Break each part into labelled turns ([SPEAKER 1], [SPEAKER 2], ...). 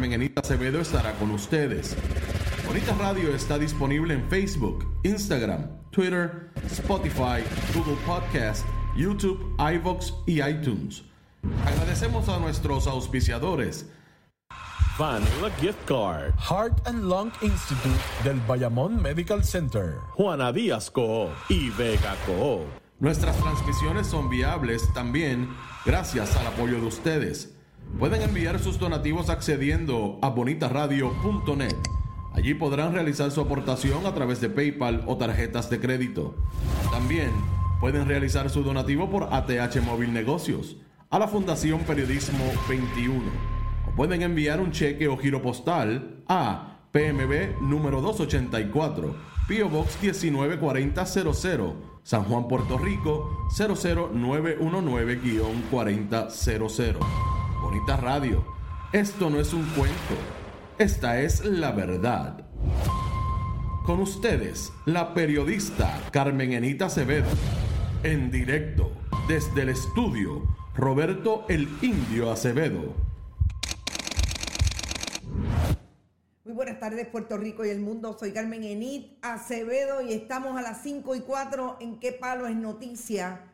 [SPEAKER 1] Carmen Enita Acevedo estará con ustedes. Bonita Radio está disponible en Facebook, Instagram, Twitter, Spotify, Google Podcast, YouTube, iVoox y iTunes. Agradecemos a nuestros auspiciadores.
[SPEAKER 2] Vanilla Gift Card,
[SPEAKER 3] Heart and Lung Institute del Bayamón Medical Center.
[SPEAKER 2] Juana Díaz Co. y Vega Co.
[SPEAKER 1] Nuestras transmisiones son viables también gracias al apoyo de ustedes. Pueden enviar sus donativos accediendo a bonitaradio.net. Allí podrán realizar su aportación a través de PayPal o tarjetas de crédito. También pueden realizar su donativo por ATH Móvil Negocios a la Fundación Periodismo 21. O pueden enviar un cheque o giro postal a PMB número 284, Pio Box 194000, San Juan, Puerto Rico 00919-4000. Bonita Radio. Esto no es un cuento. Esta es la verdad. Con ustedes, la periodista Carmen Enita Acevedo. En directo, desde el estudio, Roberto el Indio Acevedo.
[SPEAKER 4] Muy buenas tardes, Puerto Rico y el mundo. Soy Carmen Enit Acevedo y estamos a las 5 y 4 en Qué Palo es Noticia.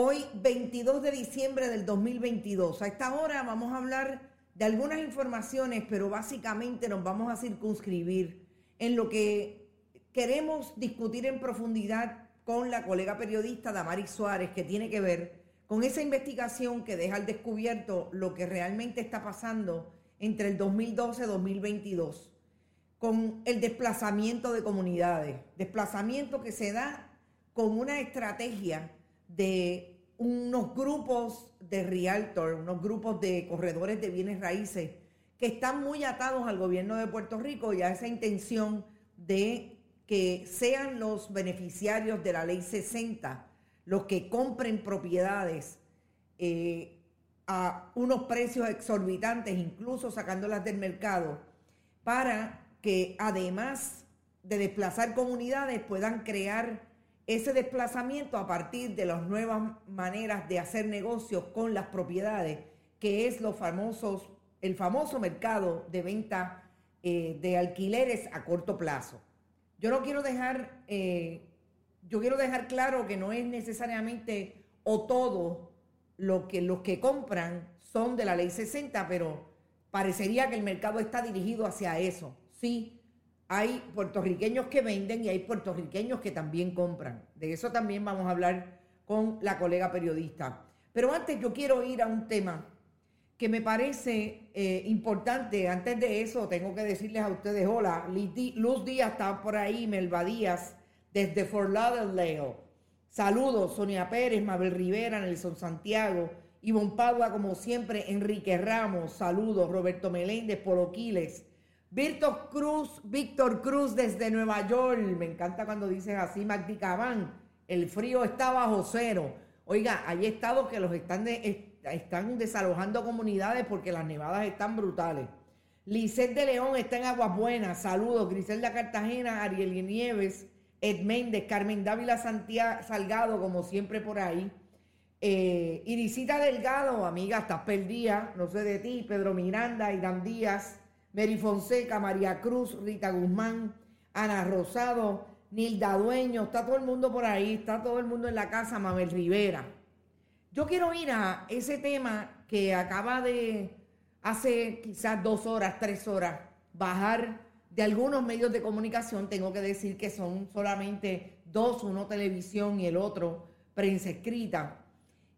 [SPEAKER 4] Hoy, 22 de diciembre del 2022. A esta hora vamos a hablar de algunas informaciones, pero básicamente nos vamos a circunscribir en lo que queremos discutir en profundidad con la colega periodista Damaris Suárez, que tiene que ver con esa investigación que deja al descubierto lo que realmente está pasando entre el 2012 y 2022 con el desplazamiento de comunidades, desplazamiento que se da con una estrategia de unos grupos de realtor, unos grupos de corredores de bienes raíces que están muy atados al gobierno de Puerto Rico y a esa intención de que sean los beneficiarios de la ley 60 los que compren propiedades eh, a unos precios exorbitantes, incluso sacándolas del mercado, para que además de desplazar comunidades puedan crear ese desplazamiento a partir de las nuevas maneras de hacer negocios con las propiedades, que es los famosos, el famoso mercado de venta eh, de alquileres a corto plazo. Yo no quiero dejar, eh, yo quiero dejar claro que no es necesariamente o todo lo que los que compran son de la ley 60, pero parecería que el mercado está dirigido hacia eso. Sí, hay puertorriqueños que venden y hay puertorriqueños que también compran. De eso también vamos a hablar con la colega periodista. Pero antes yo quiero ir a un tema que me parece eh, importante. Antes de eso, tengo que decirles a ustedes, hola, Luz Díaz está por ahí, Melba Díaz, desde Fort Lauderdale. Saludos, Sonia Pérez, Mabel Rivera, Nelson Santiago, Ivonne Padua, como siempre, Enrique Ramos, saludos, Roberto Meléndez, Polo Quiles, Víctor Cruz, Víctor Cruz desde Nueva York, me encanta cuando dices así, Magdi Cabán, el frío está bajo cero. Oiga, hay estados que los están, están desalojando comunidades porque las nevadas están brutales. Lisset de León está en Aguas Buenas, saludos, Griselda Cartagena, Ariel Nieves, Ed Méndez, Carmen Dávila Santiago, Salgado, como siempre por ahí. Eh, Irisita Delgado, amiga, estás perdida, no sé de ti, Pedro Miranda, Irán Díaz, Mary Fonseca, María Cruz, Rita Guzmán, Ana Rosado, Nilda Dueño, está todo el mundo por ahí, está todo el mundo en la casa, Mabel Rivera. Yo quiero ir a ese tema que acaba de, hace quizás dos horas, tres horas, bajar de algunos medios de comunicación, tengo que decir que son solamente dos, uno televisión y el otro prensa escrita,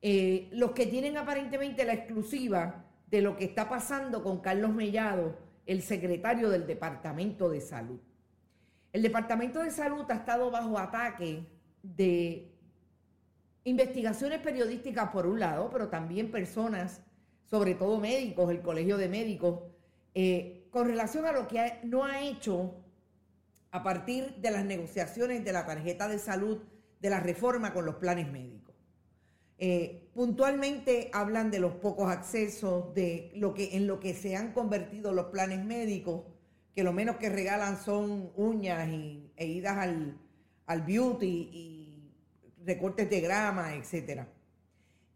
[SPEAKER 4] eh, los que tienen aparentemente la exclusiva de lo que está pasando con Carlos Mellado, el secretario del Departamento de Salud. El Departamento de Salud ha estado bajo ataque de investigaciones periodísticas por un lado, pero también personas, sobre todo médicos, el Colegio de Médicos, eh, con relación a lo que no ha hecho a partir de las negociaciones de la tarjeta de salud de la reforma con los planes médicos. Eh, puntualmente hablan de los pocos accesos, de lo que en lo que se han convertido los planes médicos, que lo menos que regalan son uñas y, e idas al, al beauty y recortes de grama, etcétera.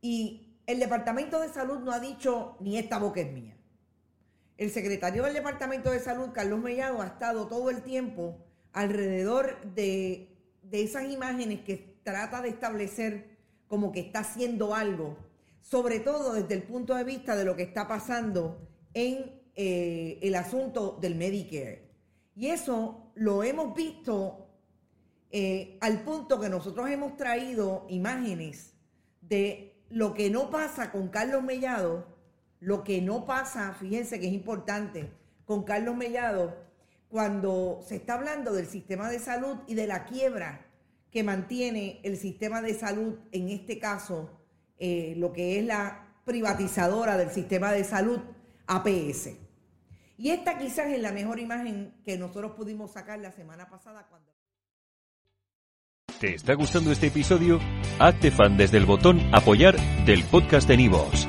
[SPEAKER 4] Y el Departamento de Salud no ha dicho ni esta boca es mía. El secretario del Departamento de Salud, Carlos Mellado, ha estado todo el tiempo alrededor de, de esas imágenes que trata de establecer como que está haciendo algo, sobre todo desde el punto de vista de lo que está pasando en eh, el asunto del Medicare. Y eso lo hemos visto eh, al punto que nosotros hemos traído imágenes de lo que no pasa con Carlos Mellado, lo que no pasa, fíjense que es importante, con Carlos Mellado, cuando se está hablando del sistema de salud y de la quiebra que mantiene el sistema de salud, en este caso, eh, lo que es la privatizadora del sistema de salud, APS. Y esta quizás es la mejor imagen que nosotros pudimos sacar la semana pasada cuando...
[SPEAKER 5] ¿Te está gustando este episodio? Hazte fan desde el botón apoyar del podcast de Nivos.